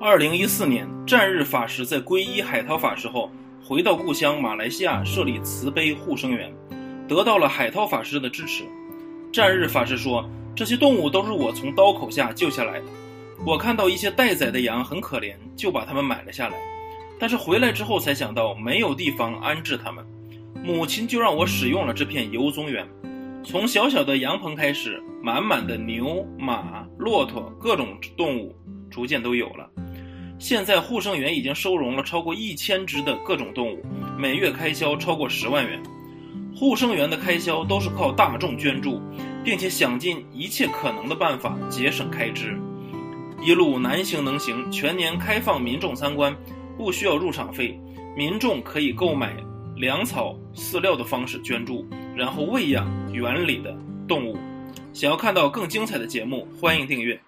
二零一四年，战日法师在皈依海涛法师后，回到故乡马来西亚设立慈悲护生园，得到了海涛法师的支持。战日法师说：“这些动物都是我从刀口下救下来的。我看到一些待宰的羊很可怜，就把它们买了下来。但是回来之后才想到没有地方安置它们，母亲就让我使用了这片游踪园。从小小的羊棚开始，满满的牛、马、骆驼各种动物逐渐都有了。”现在护生园已经收容了超过一千只的各种动物，每月开销超过十万元。护生园的开销都是靠大众捐助，并且想尽一切可能的办法节省开支。一路难行能行，全年开放民众参观，不需要入场费，民众可以购买粮草、饲料的方式捐助，然后喂养园里的动物。想要看到更精彩的节目，欢迎订阅。